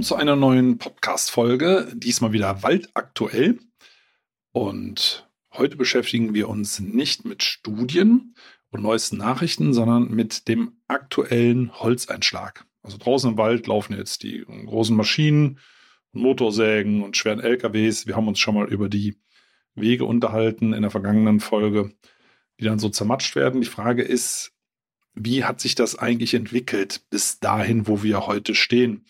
Willkommen zu einer neuen Podcast-Folge. Diesmal wieder waldaktuell. Und heute beschäftigen wir uns nicht mit Studien und neuesten Nachrichten, sondern mit dem aktuellen Holzeinschlag. Also draußen im Wald laufen jetzt die großen Maschinen, Motorsägen und schweren LKWs. Wir haben uns schon mal über die Wege unterhalten in der vergangenen Folge, die dann so zermatscht werden. Die Frage ist, wie hat sich das eigentlich entwickelt bis dahin, wo wir heute stehen?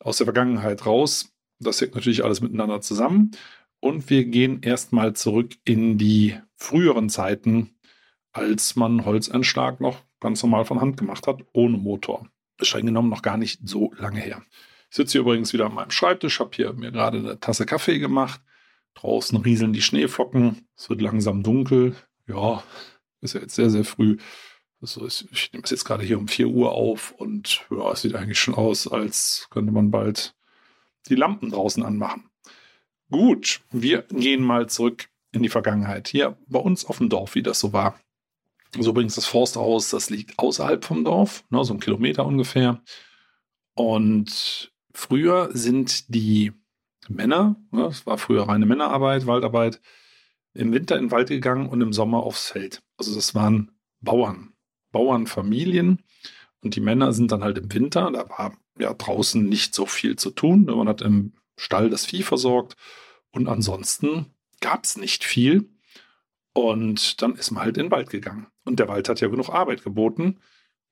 Aus der Vergangenheit raus. Das hängt natürlich alles miteinander zusammen. Und wir gehen erstmal zurück in die früheren Zeiten, als man Holzeinschlag noch ganz normal von Hand gemacht hat, ohne Motor. Ist streng genommen noch gar nicht so lange her. Ich sitze hier übrigens wieder an meinem Schreibtisch, habe hier mir gerade eine Tasse Kaffee gemacht. Draußen rieseln die Schneeflocken. Es wird langsam dunkel. Ja, ist ja jetzt sehr, sehr früh. Also ich nehme es jetzt gerade hier um 4 Uhr auf und ja, es sieht eigentlich schon aus, als könnte man bald die Lampen draußen anmachen. Gut, wir gehen mal zurück in die Vergangenheit. Hier bei uns auf dem Dorf, wie das so war. So übrigens das Forsthaus, das liegt außerhalb vom Dorf, ne, so ein Kilometer ungefähr. Und früher sind die Männer, ne, es war früher reine Männerarbeit, Waldarbeit, im Winter in den Wald gegangen und im Sommer aufs Feld. Also das waren Bauern. Bauernfamilien. Und die Männer sind dann halt im Winter, da war ja draußen nicht so viel zu tun. Man hat im Stall das Vieh versorgt und ansonsten gab es nicht viel. Und dann ist man halt in den Wald gegangen. Und der Wald hat ja genug Arbeit geboten.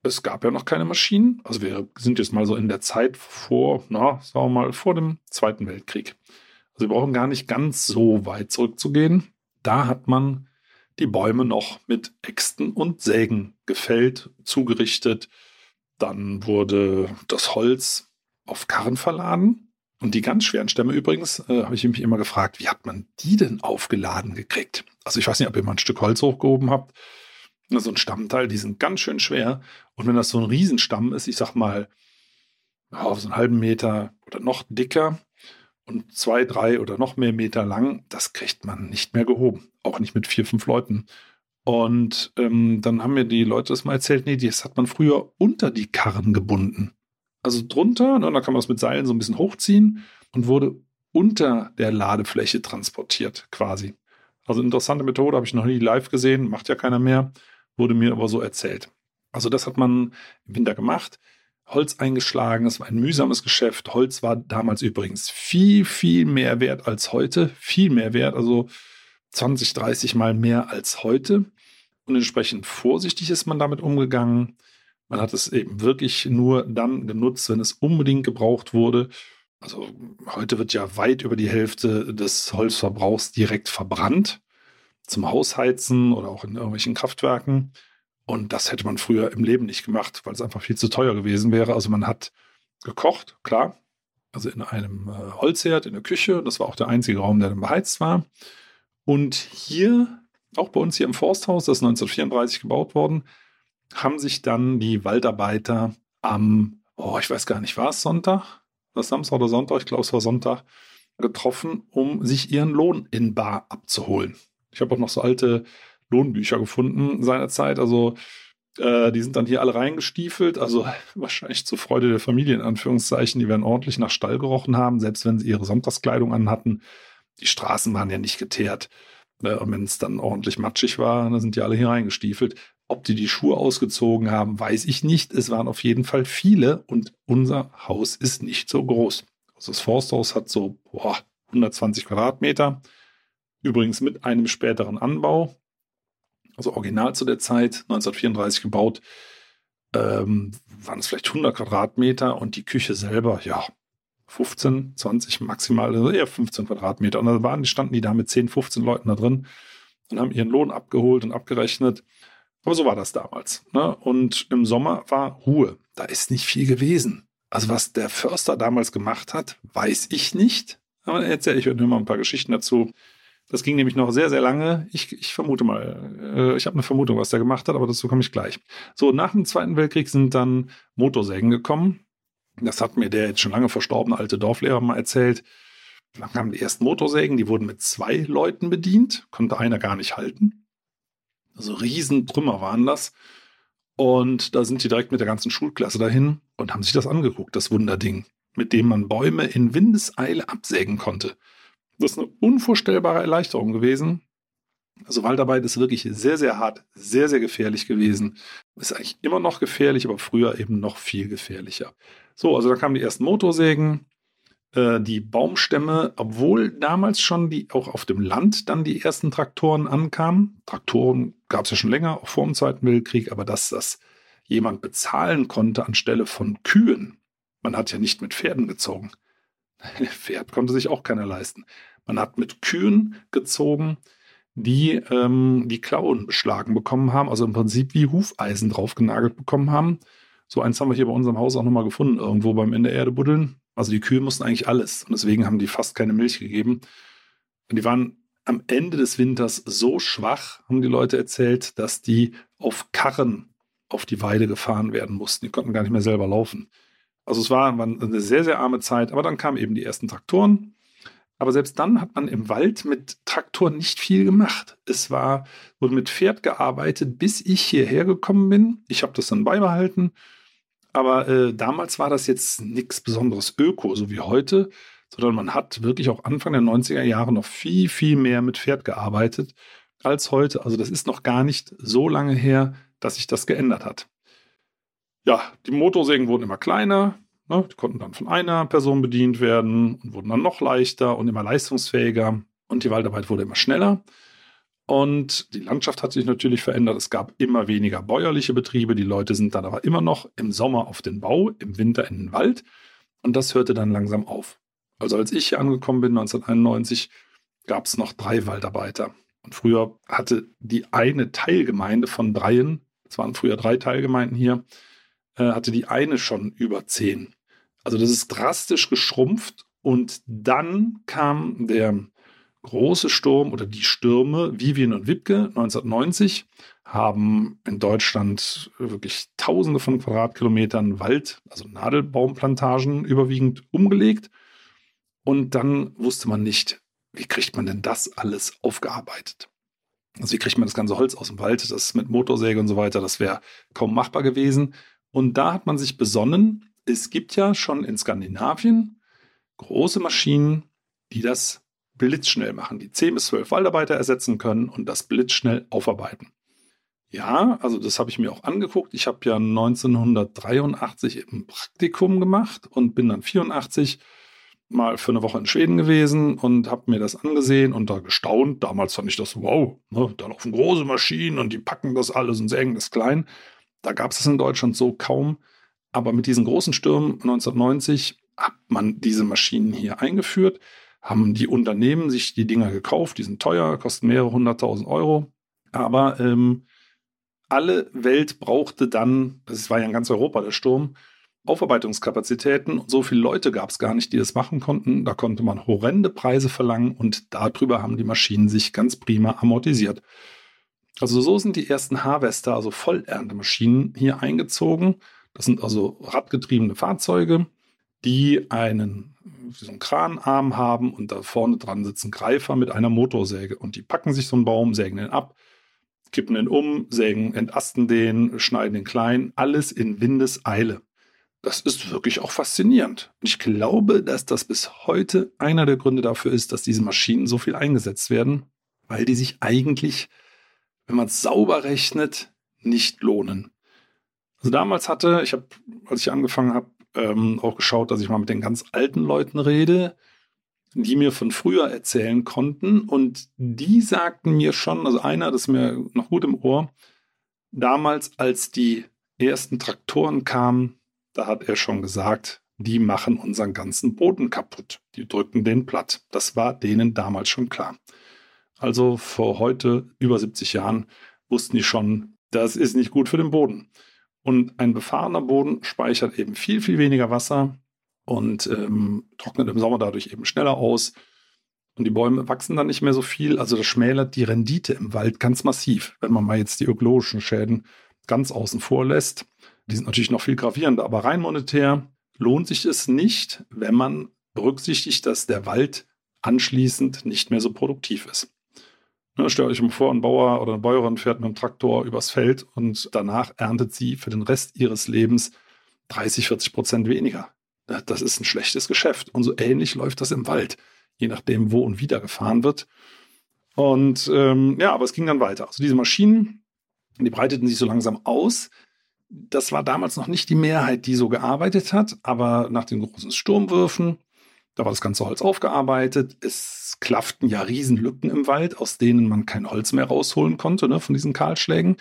Es gab ja noch keine Maschinen. Also wir sind jetzt mal so in der Zeit vor, na, sagen wir mal, vor dem Zweiten Weltkrieg. Also wir brauchen gar nicht ganz so weit zurückzugehen. Da hat man die Bäume noch mit Äxten und Sägen gefällt, zugerichtet. Dann wurde das Holz auf Karren verladen. Und die ganz schweren Stämme übrigens, äh, habe ich mich immer gefragt, wie hat man die denn aufgeladen gekriegt? Also ich weiß nicht, ob ihr mal ein Stück Holz hochgehoben habt. So ein Stammteil, die sind ganz schön schwer. Und wenn das so ein Riesenstamm ist, ich sag mal, auf so einen halben Meter oder noch dicker, und zwei, drei oder noch mehr Meter lang, das kriegt man nicht mehr gehoben. Auch nicht mit vier, fünf Leuten. Und ähm, dann haben mir die Leute das mal erzählt, nee, das hat man früher unter die Karren gebunden. Also drunter, ne, da kann man das mit Seilen so ein bisschen hochziehen und wurde unter der Ladefläche transportiert, quasi. Also interessante Methode, habe ich noch nie live gesehen, macht ja keiner mehr, wurde mir aber so erzählt. Also das hat man im Winter gemacht. Holz eingeschlagen. Es war ein mühsames Geschäft. Holz war damals übrigens viel, viel mehr wert als heute. Viel mehr wert, also 20, 30 Mal mehr als heute. Und entsprechend vorsichtig ist man damit umgegangen. Man hat es eben wirklich nur dann genutzt, wenn es unbedingt gebraucht wurde. Also heute wird ja weit über die Hälfte des Holzverbrauchs direkt verbrannt. Zum Hausheizen oder auch in irgendwelchen Kraftwerken. Und das hätte man früher im Leben nicht gemacht, weil es einfach viel zu teuer gewesen wäre. Also man hat gekocht, klar. Also in einem äh, Holzherd in der Küche. Das war auch der einzige Raum, der dann beheizt war. Und hier, auch bei uns hier im Forsthaus, das ist 1934 gebaut worden, haben sich dann die Waldarbeiter am, oh, ich weiß gar nicht, war es Sonntag? Was Samstag oder Sonntag? Ich glaube, es war Sonntag, getroffen, um sich ihren Lohn in Bar abzuholen. Ich habe auch noch so alte Lohnbücher gefunden seinerzeit. Also äh, die sind dann hier alle reingestiefelt. Also wahrscheinlich zur Freude der Familie in Anführungszeichen. Die werden ordentlich nach Stall gerochen haben, selbst wenn sie ihre Sonntagskleidung anhatten. Die Straßen waren ja nicht geteert. Äh, und wenn es dann ordentlich matschig war, dann sind die alle hier reingestiefelt. Ob die die Schuhe ausgezogen haben, weiß ich nicht. Es waren auf jeden Fall viele und unser Haus ist nicht so groß. Also das Forsthaus hat so boah, 120 Quadratmeter. Übrigens mit einem späteren Anbau also original zu der Zeit, 1934 gebaut, ähm, waren es vielleicht 100 Quadratmeter und die Küche selber, ja, 15, 20 maximal, also eher 15 Quadratmeter. Und da waren, standen die da mit 10, 15 Leuten da drin und haben ihren Lohn abgeholt und abgerechnet. Aber so war das damals. Ne? Und im Sommer war Ruhe. Da ist nicht viel gewesen. Also was der Förster damals gemacht hat, weiß ich nicht. Aber erzähle ich heute mal ein paar Geschichten dazu. Das ging nämlich noch sehr, sehr lange. Ich, ich vermute mal, äh, ich habe eine Vermutung, was der gemacht hat, aber dazu komme ich gleich. So, nach dem Zweiten Weltkrieg sind dann Motorsägen gekommen. Das hat mir der jetzt schon lange verstorbene alte Dorflehrer mal erzählt. Dann kamen die ersten Motorsägen, die wurden mit zwei Leuten bedient, konnte einer gar nicht halten. Also Riesentrümmer waren das. Und da sind die direkt mit der ganzen Schulklasse dahin und haben sich das angeguckt, das Wunderding, mit dem man Bäume in Windeseile absägen konnte. Das ist eine unvorstellbare Erleichterung gewesen. Also Waldarbeit ist wirklich sehr, sehr hart, sehr, sehr gefährlich gewesen. Ist eigentlich immer noch gefährlich, aber früher eben noch viel gefährlicher. So, also da kamen die ersten Motorsägen, äh, die Baumstämme, obwohl damals schon die auch auf dem Land dann die ersten Traktoren ankamen. Traktoren gab es ja schon länger, auch vor dem Zweiten Weltkrieg, aber dass das jemand bezahlen konnte anstelle von Kühen. Man hat ja nicht mit Pferden gezogen. Pferd konnte sich auch keiner leisten. Man hat mit Kühen gezogen, die ähm, die Klauen beschlagen bekommen haben, also im Prinzip wie Hufeisen draufgenagelt bekommen haben. So eins haben wir hier bei unserem Haus auch nochmal gefunden, irgendwo beim in der Erde buddeln. Also die Kühe mussten eigentlich alles und deswegen haben die fast keine Milch gegeben. Und die waren am Ende des Winters so schwach, haben die Leute erzählt, dass die auf Karren auf die Weide gefahren werden mussten. Die konnten gar nicht mehr selber laufen. Also es war, war eine sehr, sehr arme Zeit, aber dann kamen eben die ersten Traktoren. Aber selbst dann hat man im Wald mit Traktoren nicht viel gemacht. Es war, wurde mit Pferd gearbeitet, bis ich hierher gekommen bin. Ich habe das dann beibehalten. Aber äh, damals war das jetzt nichts Besonderes Öko, so wie heute, sondern man hat wirklich auch Anfang der 90er Jahre noch viel, viel mehr mit Pferd gearbeitet als heute. Also das ist noch gar nicht so lange her, dass sich das geändert hat ja, die Motorsägen wurden immer kleiner. Ne? Die konnten dann von einer Person bedient werden und wurden dann noch leichter und immer leistungsfähiger. Und die Waldarbeit wurde immer schneller. Und die Landschaft hat sich natürlich verändert. Es gab immer weniger bäuerliche Betriebe. Die Leute sind dann aber immer noch im Sommer auf den Bau, im Winter in den Wald. Und das hörte dann langsam auf. Also als ich hier angekommen bin, 1991, gab es noch drei Waldarbeiter. Und früher hatte die eine Teilgemeinde von dreien, es waren früher drei Teilgemeinden hier, hatte die eine schon über 10. Also das ist drastisch geschrumpft und dann kam der große Sturm oder die Stürme Vivian und Wipke 1990 haben in Deutschland wirklich Tausende von Quadratkilometern Wald, also Nadelbaumplantagen überwiegend umgelegt. Und dann wusste man nicht, wie kriegt man denn das alles aufgearbeitet? Also wie kriegt man das ganze Holz aus dem Wald? Das mit Motorsäge und so weiter, das wäre kaum machbar gewesen. Und da hat man sich besonnen, es gibt ja schon in Skandinavien große Maschinen, die das blitzschnell machen, die 10 bis 12 Waldarbeiter ersetzen können und das blitzschnell aufarbeiten. Ja, also das habe ich mir auch angeguckt. Ich habe ja 1983 im Praktikum gemacht und bin dann 84 mal für eine Woche in Schweden gewesen und habe mir das angesehen und da gestaunt. Damals fand ich das wow, ne, da laufen große Maschinen und die packen das alles und sägen das klein. Da gab es es in Deutschland so kaum. Aber mit diesen großen Stürmen 1990 hat man diese Maschinen hier eingeführt, haben die Unternehmen sich die Dinger gekauft, die sind teuer, kosten mehrere hunderttausend Euro. Aber ähm, alle Welt brauchte dann, das war ja in ganz Europa der Sturm, Aufarbeitungskapazitäten und so viele Leute gab es gar nicht, die das machen konnten. Da konnte man horrende Preise verlangen und darüber haben die Maschinen sich ganz prima amortisiert. Also so sind die ersten Harvester, also Vollerntemaschinen, hier eingezogen. Das sind also radgetriebene Fahrzeuge, die einen, so einen Kranarm haben und da vorne dran sitzen Greifer mit einer Motorsäge. Und die packen sich so einen Baum, sägen den ab, kippen den um, sägen, entasten den, schneiden den klein, alles in Windeseile. Das ist wirklich auch faszinierend. Ich glaube, dass das bis heute einer der Gründe dafür ist, dass diese Maschinen so viel eingesetzt werden, weil die sich eigentlich wenn man es sauber rechnet, nicht lohnen. Also damals hatte, ich habe, als ich angefangen habe, ähm, auch geschaut, dass ich mal mit den ganz alten Leuten rede, die mir von früher erzählen konnten. Und die sagten mir schon, also einer, das ist mir noch gut im Ohr, damals, als die ersten Traktoren kamen, da hat er schon gesagt, die machen unseren ganzen Boden kaputt. Die drücken den platt. Das war denen damals schon klar. Also vor heute über 70 Jahren wussten die schon, das ist nicht gut für den Boden. Und ein befahrener Boden speichert eben viel, viel weniger Wasser und ähm, trocknet im Sommer dadurch eben schneller aus. Und die Bäume wachsen dann nicht mehr so viel. Also das schmälert die Rendite im Wald ganz massiv, wenn man mal jetzt die ökologischen Schäden ganz außen vor lässt. Die sind natürlich noch viel gravierender, aber rein monetär lohnt sich es nicht, wenn man berücksichtigt, dass der Wald anschließend nicht mehr so produktiv ist. Ne, stellt euch mal vor, ein Bauer oder eine Bäuerin fährt mit dem Traktor übers Feld und danach erntet sie für den Rest ihres Lebens 30, 40 Prozent weniger. Das ist ein schlechtes Geschäft. Und so ähnlich läuft das im Wald, je nachdem, wo und wie da gefahren wird. Und ähm, ja, aber es ging dann weiter. Also diese Maschinen, die breiteten sich so langsam aus. Das war damals noch nicht die Mehrheit, die so gearbeitet hat, aber nach den großen Sturmwürfen, da war das ganze Holz aufgearbeitet. Es klafften ja Riesenlücken im Wald, aus denen man kein Holz mehr rausholen konnte, ne, von diesen Kahlschlägen.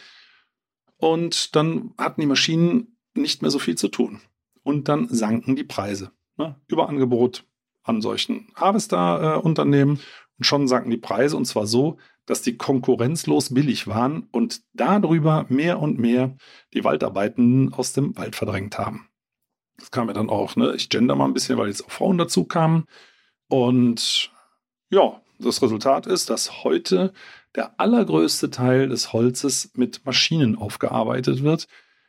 Und dann hatten die Maschinen nicht mehr so viel zu tun. Und dann sanken die Preise. Ne? Überangebot an solchen Harvester-Unternehmen. Und schon sanken die Preise. Und zwar so, dass die konkurrenzlos billig waren und darüber mehr und mehr die Waldarbeitenden aus dem Wald verdrängt haben. Das kam ja dann auch, ne? ich gender mal ein bisschen, weil jetzt auch Frauen dazu kamen. Und ja, das Resultat ist, dass heute der allergrößte Teil des Holzes mit Maschinen aufgearbeitet wird.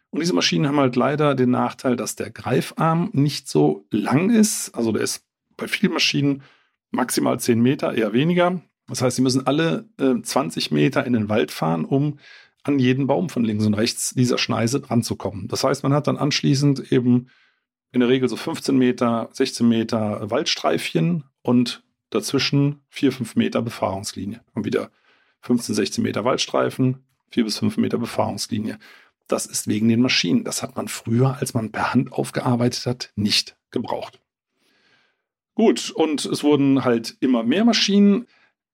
Und diese Maschinen haben halt leider den Nachteil, dass der Greifarm nicht so lang ist. Also der ist bei vielen Maschinen maximal 10 Meter, eher weniger. Das heißt, sie müssen alle äh, 20 Meter in den Wald fahren, um an jeden Baum von links und rechts dieser Schneise dran zu kommen. Das heißt, man hat dann anschließend eben in der Regel so 15 Meter, 16 Meter Waldstreifchen und dazwischen 4, 5 Meter Befahrungslinie. Und wieder 15, 16 Meter Waldstreifen, 4 bis 5 Meter Befahrungslinie. Das ist wegen den Maschinen. Das hat man früher, als man per Hand aufgearbeitet hat, nicht gebraucht. Gut, und es wurden halt immer mehr Maschinen.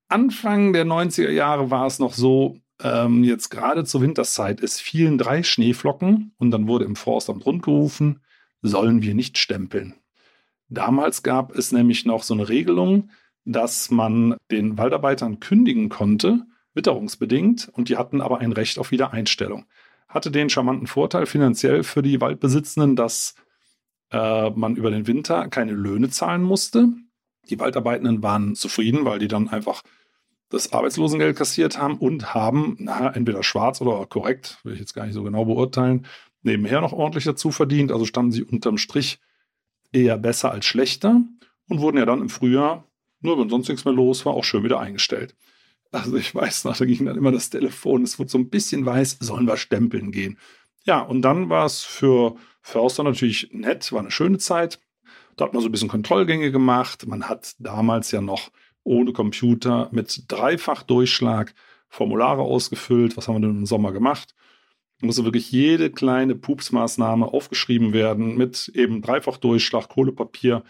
Anfang der 90er Jahre war es noch so, ähm, jetzt gerade zur Winterszeit, es fielen drei Schneeflocken und dann wurde im Forstamt rundgerufen, sollen wir nicht stempeln. Damals gab es nämlich noch so eine Regelung, dass man den Waldarbeitern kündigen konnte, witterungsbedingt, und die hatten aber ein Recht auf Wiedereinstellung. Hatte den charmanten Vorteil finanziell für die Waldbesitzenden, dass äh, man über den Winter keine Löhne zahlen musste. Die Waldarbeitenden waren zufrieden, weil die dann einfach das Arbeitslosengeld kassiert haben und haben, na, entweder schwarz oder korrekt, will ich jetzt gar nicht so genau beurteilen, nebenher noch ordentlich dazu verdient. Also standen sie unterm Strich eher besser als schlechter und wurden ja dann im Frühjahr, nur wenn sonst nichts mehr los war, auch schön wieder eingestellt. Also ich weiß noch, da ging dann immer das Telefon, es wurde so ein bisschen weiß, sollen wir stempeln gehen. Ja, und dann war es für Förster natürlich nett, war eine schöne Zeit. Da hat man so ein bisschen Kontrollgänge gemacht. Man hat damals ja noch ohne Computer mit Dreifachdurchschlag Formulare ausgefüllt. Was haben wir denn im Sommer gemacht? Musste wirklich jede kleine Pupsmaßnahme aufgeschrieben werden mit eben Dreifachdurchschlag, Kohlepapier,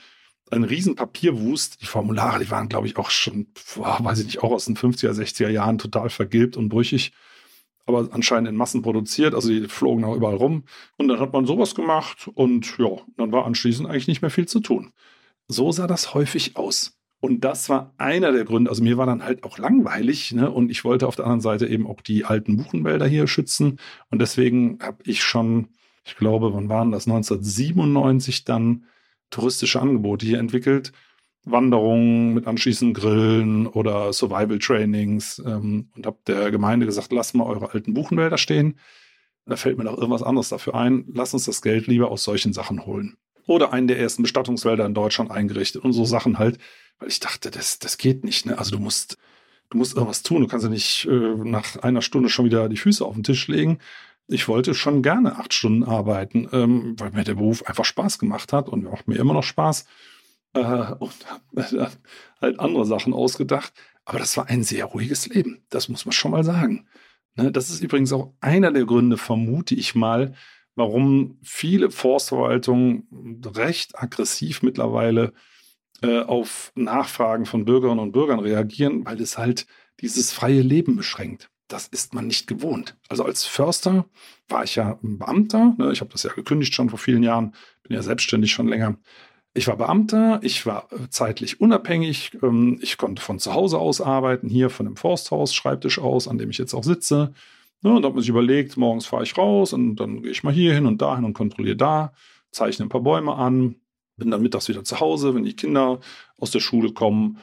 ein riesen Papierwust. Die Formulare, die waren, glaube ich, auch schon, boah, weiß ich nicht, auch aus den 50er, 60er Jahren total vergilbt und brüchig aber anscheinend in Massen produziert. Also die flogen auch überall rum. Und dann hat man sowas gemacht und ja, dann war anschließend eigentlich nicht mehr viel zu tun. So sah das häufig aus. Und das war einer der Gründe. Also mir war dann halt auch langweilig, ne? Und ich wollte auf der anderen Seite eben auch die alten Buchenwälder hier schützen. Und deswegen habe ich schon, ich glaube, wann waren das? 1997 dann touristische Angebote hier entwickelt Wanderungen mit anschließend Grillen oder Survival-Trainings ähm, und habe der Gemeinde gesagt, lasst mal eure alten Buchenwälder stehen. Da fällt mir noch irgendwas anderes dafür ein. Lasst uns das Geld lieber aus solchen Sachen holen. Oder einen der ersten Bestattungswälder in Deutschland eingerichtet und so Sachen halt, weil ich dachte, das, das geht nicht. Ne? Also du musst, du musst irgendwas tun. Du kannst ja nicht äh, nach einer Stunde schon wieder die Füße auf den Tisch legen. Ich wollte schon gerne acht Stunden arbeiten, ähm, weil mir der Beruf einfach Spaß gemacht hat und macht mir immer noch Spaß äh, und habe halt andere Sachen ausgedacht. Aber das war ein sehr ruhiges Leben. Das muss man schon mal sagen. Ne, das ist übrigens auch einer der Gründe, vermute ich mal, warum viele Forstverwaltungen recht aggressiv mittlerweile äh, auf Nachfragen von Bürgerinnen und Bürgern reagieren, weil es halt dieses freie Leben beschränkt. Das ist man nicht gewohnt. Also als Förster war ich ja Beamter. Ne? Ich habe das ja gekündigt schon vor vielen Jahren, bin ja selbstständig schon länger. Ich war Beamter, ich war äh, zeitlich unabhängig, ähm, ich konnte von zu Hause aus arbeiten, hier von dem Forsthaus, Schreibtisch aus, an dem ich jetzt auch sitze. Ne, und da hat man sich überlegt, morgens fahre ich raus und dann gehe ich mal hier hin und da hin und kontrolliere da, zeichne ein paar Bäume an, bin dann mittags wieder zu Hause, wenn die Kinder aus der Schule kommen.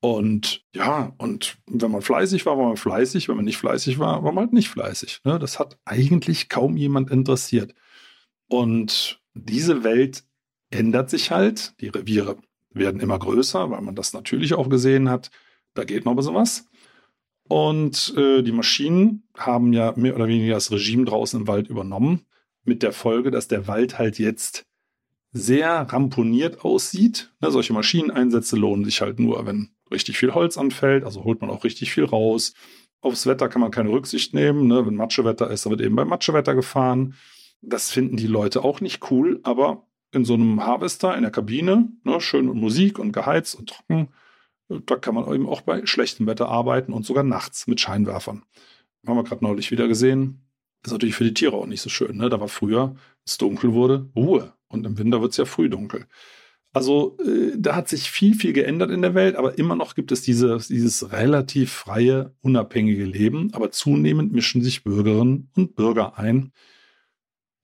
Und ja, und wenn man fleißig war, war man fleißig. Wenn man nicht fleißig war, war man halt nicht fleißig. Ne? Das hat eigentlich kaum jemand interessiert. Und diese Welt ändert sich halt. Die Reviere werden immer größer, weil man das natürlich auch gesehen hat. Da geht noch ein bisschen. Und äh, die Maschinen haben ja mehr oder weniger das Regime draußen im Wald übernommen, mit der Folge, dass der Wald halt jetzt sehr ramponiert aussieht. Ne, solche Maschineneinsätze lohnen sich halt nur, wenn richtig viel Holz anfällt, also holt man auch richtig viel raus. Aufs Wetter kann man keine Rücksicht nehmen. Ne? Wenn Matschewetter ist, dann wird eben bei Matschewetter gefahren. Das finden die Leute auch nicht cool, aber in so einem Harvester in der Kabine, ne, schön mit Musik und geheizt und trocken, da kann man eben auch bei schlechtem Wetter arbeiten und sogar nachts mit Scheinwerfern. Haben wir gerade neulich wieder gesehen. Ist natürlich für die Tiere auch nicht so schön. Ne? Da war früher, wenn es dunkel wurde, Ruhe. Und im Winter wird es ja früh dunkel. Also äh, da hat sich viel, viel geändert in der Welt, aber immer noch gibt es diese, dieses relativ freie, unabhängige Leben. Aber zunehmend mischen sich Bürgerinnen und Bürger ein.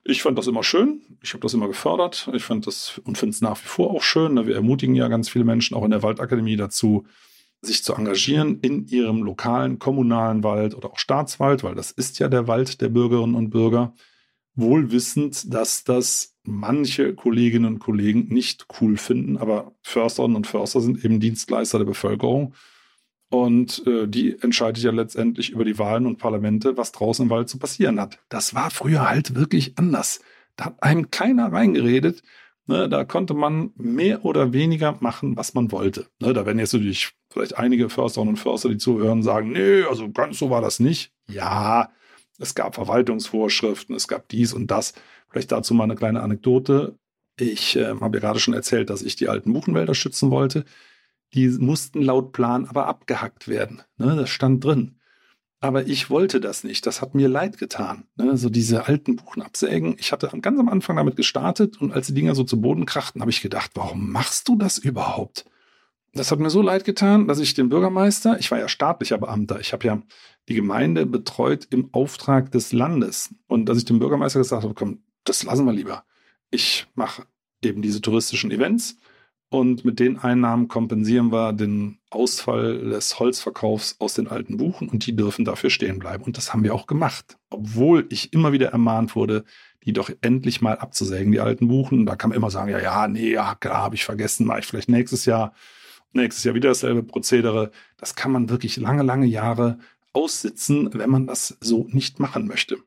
Ich fand das immer schön. Ich habe das immer gefördert. Ich fand das und finde es nach wie vor auch schön. Ne? Wir ermutigen ja ganz viele Menschen auch in der Waldakademie dazu, sich zu engagieren in ihrem lokalen, kommunalen Wald oder auch Staatswald, weil das ist ja der Wald der Bürgerinnen und Bürger. Wohl wissend, dass das manche Kolleginnen und Kollegen nicht cool finden, aber Försterinnen und Förster sind eben Dienstleister der Bevölkerung und äh, die entscheidet ja letztendlich über die Wahlen und Parlamente, was draußen im Wald zu passieren hat. Das war früher halt wirklich anders. Da hat einem keiner reingeredet. Ne, da konnte man mehr oder weniger machen, was man wollte. Ne, da werden jetzt natürlich vielleicht einige Försterinnen und Förster, die zuhören, sagen, nee, also ganz so war das nicht. Ja, es gab Verwaltungsvorschriften, es gab dies und das. Vielleicht dazu mal eine kleine Anekdote. Ich äh, habe ja gerade schon erzählt, dass ich die alten Buchenwälder schützen wollte. Die mussten laut Plan aber abgehackt werden. Ne, das stand drin. Aber ich wollte das nicht. Das hat mir leid getan. Ne, so diese alten Buchen absägen. Ich hatte ganz am Anfang damit gestartet und als die Dinger so zu Boden krachten, habe ich gedacht, warum machst du das überhaupt? Das hat mir so leid getan, dass ich den Bürgermeister, ich war ja staatlicher Beamter, ich habe ja die Gemeinde betreut im Auftrag des Landes. Und dass ich dem Bürgermeister gesagt habe, komm, das lassen wir lieber. Ich mache eben diese touristischen Events und mit den Einnahmen kompensieren wir den Ausfall des Holzverkaufs aus den alten Buchen und die dürfen dafür stehen bleiben. Und das haben wir auch gemacht. Obwohl ich immer wieder ermahnt wurde, die doch endlich mal abzusägen, die alten Buchen. Da kann man immer sagen, ja, ja, nee, ja, klar, habe ich vergessen, mache ich vielleicht nächstes Jahr. Nächstes Jahr wieder dasselbe Prozedere. Das kann man wirklich lange, lange Jahre aussitzen, wenn man das so nicht machen möchte.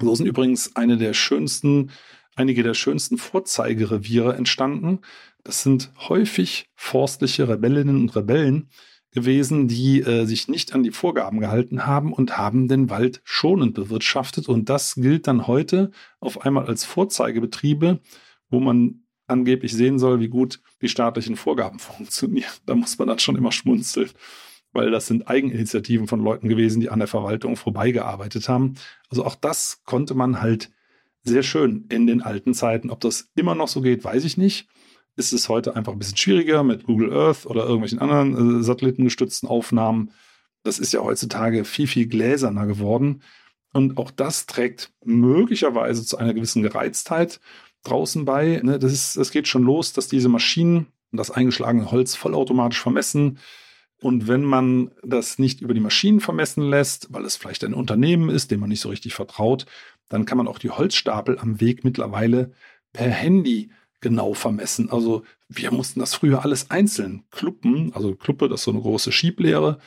So sind übrigens eine der schönsten, einige der schönsten Vorzeigereviere entstanden. Das sind häufig forstliche Rebellinnen und Rebellen gewesen, die äh, sich nicht an die Vorgaben gehalten haben und haben den Wald schonend bewirtschaftet. Und das gilt dann heute auf einmal als Vorzeigebetriebe, wo man angeblich sehen soll, wie gut die staatlichen Vorgaben funktionieren. Da muss man dann schon immer schmunzeln, weil das sind Eigeninitiativen von Leuten gewesen, die an der Verwaltung vorbeigearbeitet haben. Also auch das konnte man halt sehr schön in den alten Zeiten. Ob das immer noch so geht, weiß ich nicht ist es heute einfach ein bisschen schwieriger mit Google Earth oder irgendwelchen anderen äh, satellitengestützten Aufnahmen. Das ist ja heutzutage viel, viel gläserner geworden. Und auch das trägt möglicherweise zu einer gewissen Gereiztheit draußen bei. Ne? Das, ist, das geht schon los, dass diese Maschinen das eingeschlagene Holz vollautomatisch vermessen. Und wenn man das nicht über die Maschinen vermessen lässt, weil es vielleicht ein Unternehmen ist, dem man nicht so richtig vertraut, dann kann man auch die Holzstapel am Weg mittlerweile per Handy genau vermessen. Also wir mussten das früher alles einzeln kluppen. Also Kluppe, das ist so eine große Schieblehre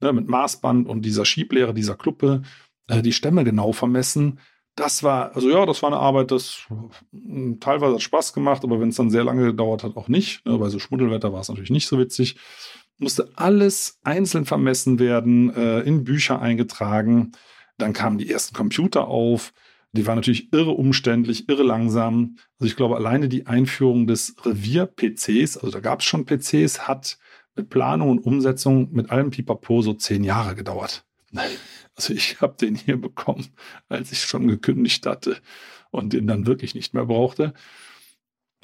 ne, mit Maßband und dieser Schieblehre, dieser Kluppe, äh, die Stämme genau vermessen. Das war, also ja, das war eine Arbeit, das hm, teilweise hat Spaß gemacht, aber wenn es dann sehr lange gedauert hat, auch nicht. Ne, bei so Schmuddelwetter war es natürlich nicht so witzig. Musste alles einzeln vermessen werden, äh, in Bücher eingetragen. Dann kamen die ersten Computer auf. Die war natürlich irre umständlich, irre langsam. Also ich glaube, alleine die Einführung des Revier-PCs, also da gab es schon PCs, hat mit Planung und Umsetzung mit allem Pipapo so zehn Jahre gedauert. Also ich habe den hier bekommen, als ich schon gekündigt hatte und den dann wirklich nicht mehr brauchte.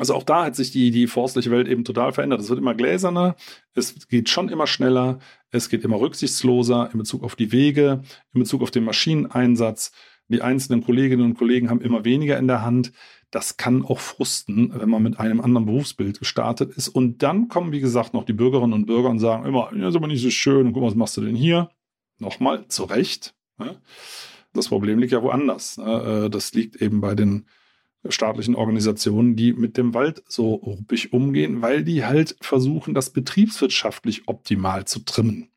Also auch da hat sich die, die forstliche Welt eben total verändert. Es wird immer gläserner, es geht schon immer schneller, es geht immer rücksichtsloser in Bezug auf die Wege, in Bezug auf den Maschineneinsatz. Die einzelnen Kolleginnen und Kollegen haben immer weniger in der Hand. Das kann auch frusten, wenn man mit einem anderen Berufsbild gestartet ist. Und dann kommen, wie gesagt, noch die Bürgerinnen und Bürger und sagen immer, das ist aber nicht so schön. Und guck mal, was machst du denn hier? Nochmal, zu Recht. Ne? Das Problem liegt ja woanders. Ne? Äh, das liegt eben bei den staatlichen Organisationen, die mit dem Wald so ruppig umgehen, weil die halt versuchen, das betriebswirtschaftlich optimal zu trimmen.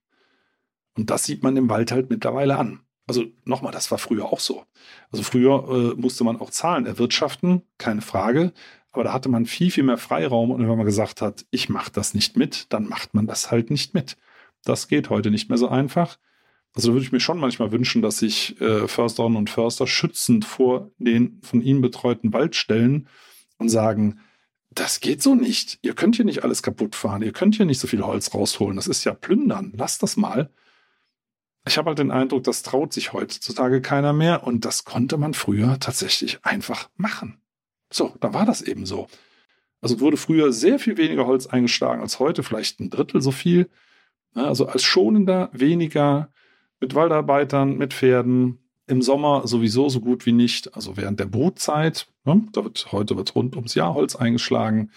Und das sieht man im Wald halt mittlerweile an. Also nochmal, das war früher auch so. Also früher äh, musste man auch Zahlen erwirtschaften, keine Frage. Aber da hatte man viel, viel mehr Freiraum. Und wenn man gesagt hat, ich mache das nicht mit, dann macht man das halt nicht mit. Das geht heute nicht mehr so einfach. Also da würde ich mir schon manchmal wünschen, dass sich äh, Försterinnen und Förster schützend vor den von ihnen betreuten Wald stellen und sagen, das geht so nicht. Ihr könnt hier nicht alles kaputt fahren. Ihr könnt hier nicht so viel Holz rausholen. Das ist ja plündern. Lasst das mal. Ich habe halt den Eindruck, das traut sich heutzutage keiner mehr und das konnte man früher tatsächlich einfach machen. So, da war das eben so. Also wurde früher sehr viel weniger Holz eingeschlagen als heute, vielleicht ein Drittel so viel. Also als schonender, weniger, mit Waldarbeitern, mit Pferden. Im Sommer sowieso so gut wie nicht. Also während der Brutzeit, ne, da wird, heute wird rund ums Jahr Holz eingeschlagen.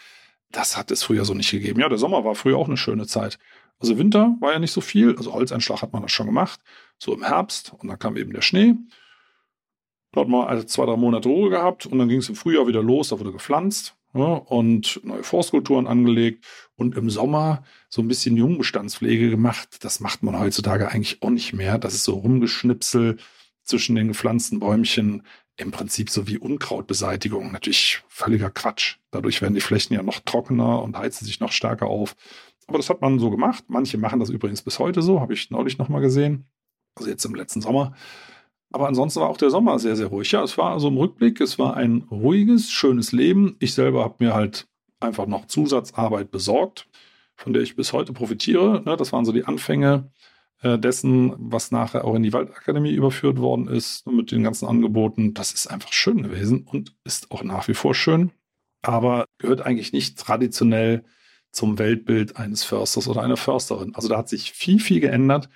Das hat es früher so nicht gegeben. Ja, der Sommer war früher auch eine schöne Zeit. Also Winter war ja nicht so viel. Also Holzeinschlag hat man das schon gemacht. So im Herbst und dann kam eben der Schnee. Dort mal also zwei, drei Monate Ruhe gehabt und dann ging es im Frühjahr wieder los, da wurde gepflanzt und neue Forstkulturen angelegt und im Sommer so ein bisschen Jungbestandspflege gemacht. Das macht man heutzutage eigentlich auch nicht mehr. Das ist so Rumgeschnipsel zwischen den gepflanzten Bäumchen. Im Prinzip so wie Unkrautbeseitigung. Natürlich völliger Quatsch. Dadurch werden die Flächen ja noch trockener und heizen sich noch stärker auf. Aber das hat man so gemacht. Manche machen das übrigens bis heute so, habe ich neulich nochmal gesehen. Also jetzt im letzten Sommer. Aber ansonsten war auch der Sommer sehr, sehr ruhig. Ja, es war also im Rückblick, es war ein ruhiges, schönes Leben. Ich selber habe mir halt einfach noch Zusatzarbeit besorgt, von der ich bis heute profitiere. Ne, das waren so die Anfänge äh, dessen, was nachher auch in die Waldakademie überführt worden ist mit den ganzen Angeboten. Das ist einfach schön gewesen und ist auch nach wie vor schön, aber gehört eigentlich nicht traditionell zum Weltbild eines Försters oder einer Försterin. Also da hat sich viel, viel geändert.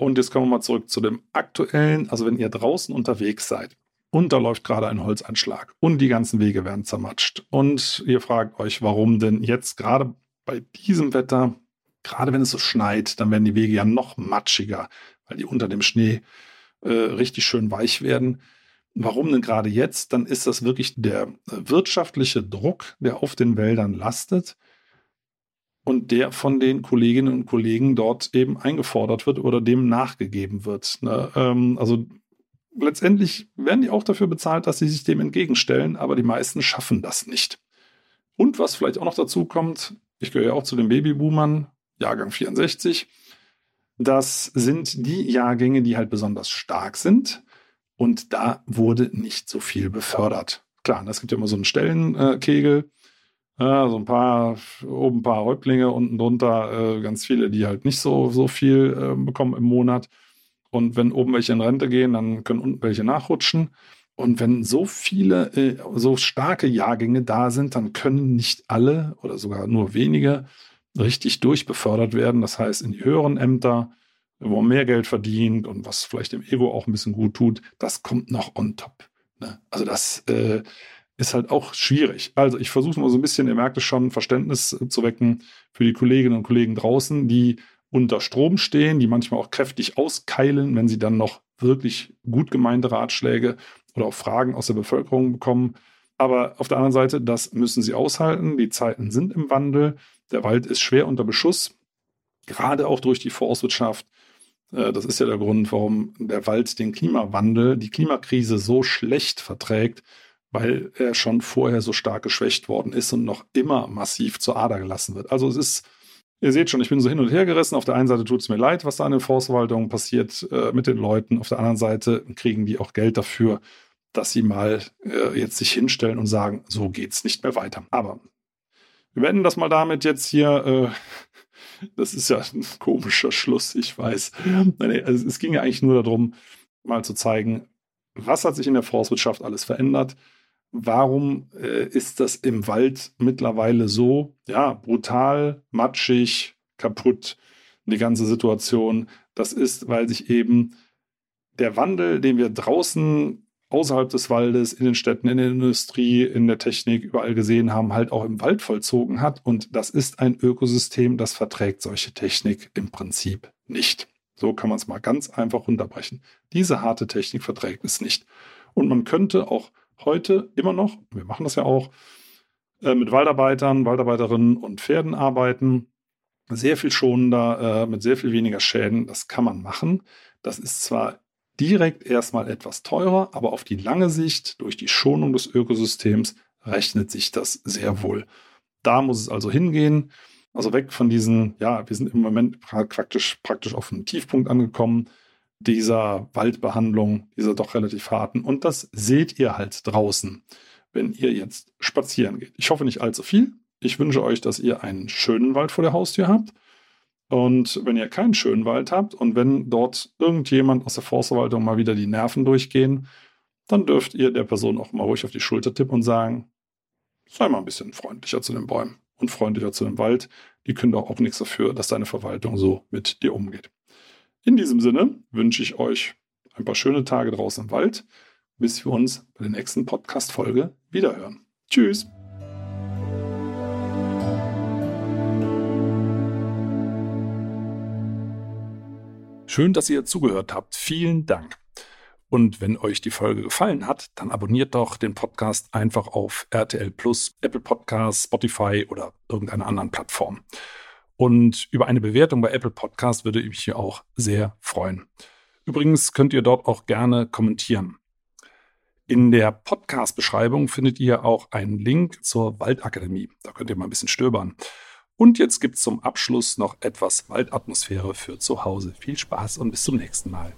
Und jetzt kommen wir mal zurück zu dem aktuellen. Also wenn ihr draußen unterwegs seid und da läuft gerade ein Holzeinschlag und die ganzen Wege werden zermatscht und ihr fragt euch, warum denn jetzt gerade bei diesem Wetter, gerade wenn es so schneit, dann werden die Wege ja noch matschiger, weil die unter dem Schnee äh, richtig schön weich werden. Warum denn gerade jetzt? Dann ist das wirklich der äh, wirtschaftliche Druck, der auf den Wäldern lastet und der von den Kolleginnen und Kollegen dort eben eingefordert wird oder dem nachgegeben wird. Ne? Ähm, also letztendlich werden die auch dafür bezahlt, dass sie sich dem entgegenstellen, aber die meisten schaffen das nicht. Und was vielleicht auch noch dazu kommt, ich gehöre ja auch zu den Babyboomern, Jahrgang 64, das sind die Jahrgänge, die halt besonders stark sind. Und da wurde nicht so viel befördert. Klar, es gibt ja immer so einen Stellenkegel. Ja, so ein paar, oben ein paar Häuptlinge, unten drunter äh, ganz viele, die halt nicht so, so viel äh, bekommen im Monat. Und wenn oben welche in Rente gehen, dann können unten welche nachrutschen. Und wenn so viele, äh, so starke Jahrgänge da sind, dann können nicht alle oder sogar nur wenige richtig durchbefördert werden. Das heißt, in die höheren Ämter, wo man mehr Geld verdient und was vielleicht dem Ego auch ein bisschen gut tut, das kommt noch on top. Ne? Also das, äh, ist halt auch schwierig. Also ich versuche mal so ein bisschen, ihr merkt es schon, Verständnis zu wecken für die Kolleginnen und Kollegen draußen, die unter Strom stehen, die manchmal auch kräftig auskeilen, wenn sie dann noch wirklich gut gemeinte Ratschläge oder auch Fragen aus der Bevölkerung bekommen. Aber auf der anderen Seite, das müssen sie aushalten. Die Zeiten sind im Wandel. Der Wald ist schwer unter Beschuss, gerade auch durch die Forstwirtschaft. Äh, das ist ja der Grund, warum der Wald den Klimawandel, die Klimakrise so schlecht verträgt, weil er schon vorher so stark geschwächt worden ist und noch immer massiv zur Ader gelassen wird. Also es ist, ihr seht schon, ich bin so hin und her gerissen. Auf der einen Seite tut es mir leid, was da an den Forstverwaltungen passiert äh, mit den Leuten. Auf der anderen Seite kriegen die auch Geld dafür, dass sie mal äh, jetzt sich hinstellen und sagen, so geht's nicht mehr weiter. Aber wir beenden das mal damit jetzt hier. Äh, das ist ja ein komischer Schluss, ich weiß. Also es ging ja eigentlich nur darum, mal zu zeigen, was hat sich in der Forstwirtschaft alles verändert warum äh, ist das im Wald mittlerweile so, ja, brutal, matschig, kaputt, die ganze Situation. Das ist, weil sich eben der Wandel, den wir draußen außerhalb des Waldes, in den Städten, in der Industrie, in der Technik überall gesehen haben, halt auch im Wald vollzogen hat. Und das ist ein Ökosystem, das verträgt solche Technik im Prinzip nicht. So kann man es mal ganz einfach runterbrechen. Diese harte Technik verträgt es nicht. Und man könnte auch heute immer noch, wir machen das ja auch, äh, mit Waldarbeitern, Waldarbeiterinnen und Pferden arbeiten. Sehr viel schonender, äh, mit sehr viel weniger Schäden. Das kann man machen. Das ist zwar direkt erstmal etwas teurer, aber auf die lange Sicht durch die Schonung des Ökosystems rechnet sich das sehr wohl. Da muss es also hingehen. Also weg von diesen, ja, wir sind im Moment praktisch, praktisch auf einen Tiefpunkt angekommen dieser Waldbehandlung, dieser doch relativ harten. Und das seht ihr halt draußen, wenn ihr jetzt spazieren geht. Ich hoffe nicht allzu viel. Ich wünsche euch, dass ihr einen schönen Wald vor der Haustür habt. Und wenn ihr keinen schönen Wald habt und wenn dort irgendjemand aus der Forstverwaltung mal wieder die Nerven durchgehen, dann dürft ihr der Person auch mal ruhig auf die Schulter tippen und sagen, sei mal ein bisschen freundlicher zu den Bäumen und freundlicher zu dem Wald. Die können doch auch nichts dafür, dass deine Verwaltung so mit dir umgeht. In diesem Sinne wünsche ich euch ein paar schöne Tage draußen im Wald, bis wir uns bei der nächsten Podcast-Folge wiederhören. Tschüss! Schön, dass ihr zugehört habt. Vielen Dank. Und wenn euch die Folge gefallen hat, dann abonniert doch den Podcast einfach auf RTL Plus, Apple Podcasts, Spotify oder irgendeiner anderen Plattform. Und über eine Bewertung bei Apple Podcast würde ich mich hier auch sehr freuen. Übrigens könnt ihr dort auch gerne kommentieren. In der Podcast-Beschreibung findet ihr auch einen Link zur Waldakademie. Da könnt ihr mal ein bisschen stöbern. Und jetzt gibt es zum Abschluss noch etwas Waldatmosphäre für zu Hause. Viel Spaß und bis zum nächsten Mal.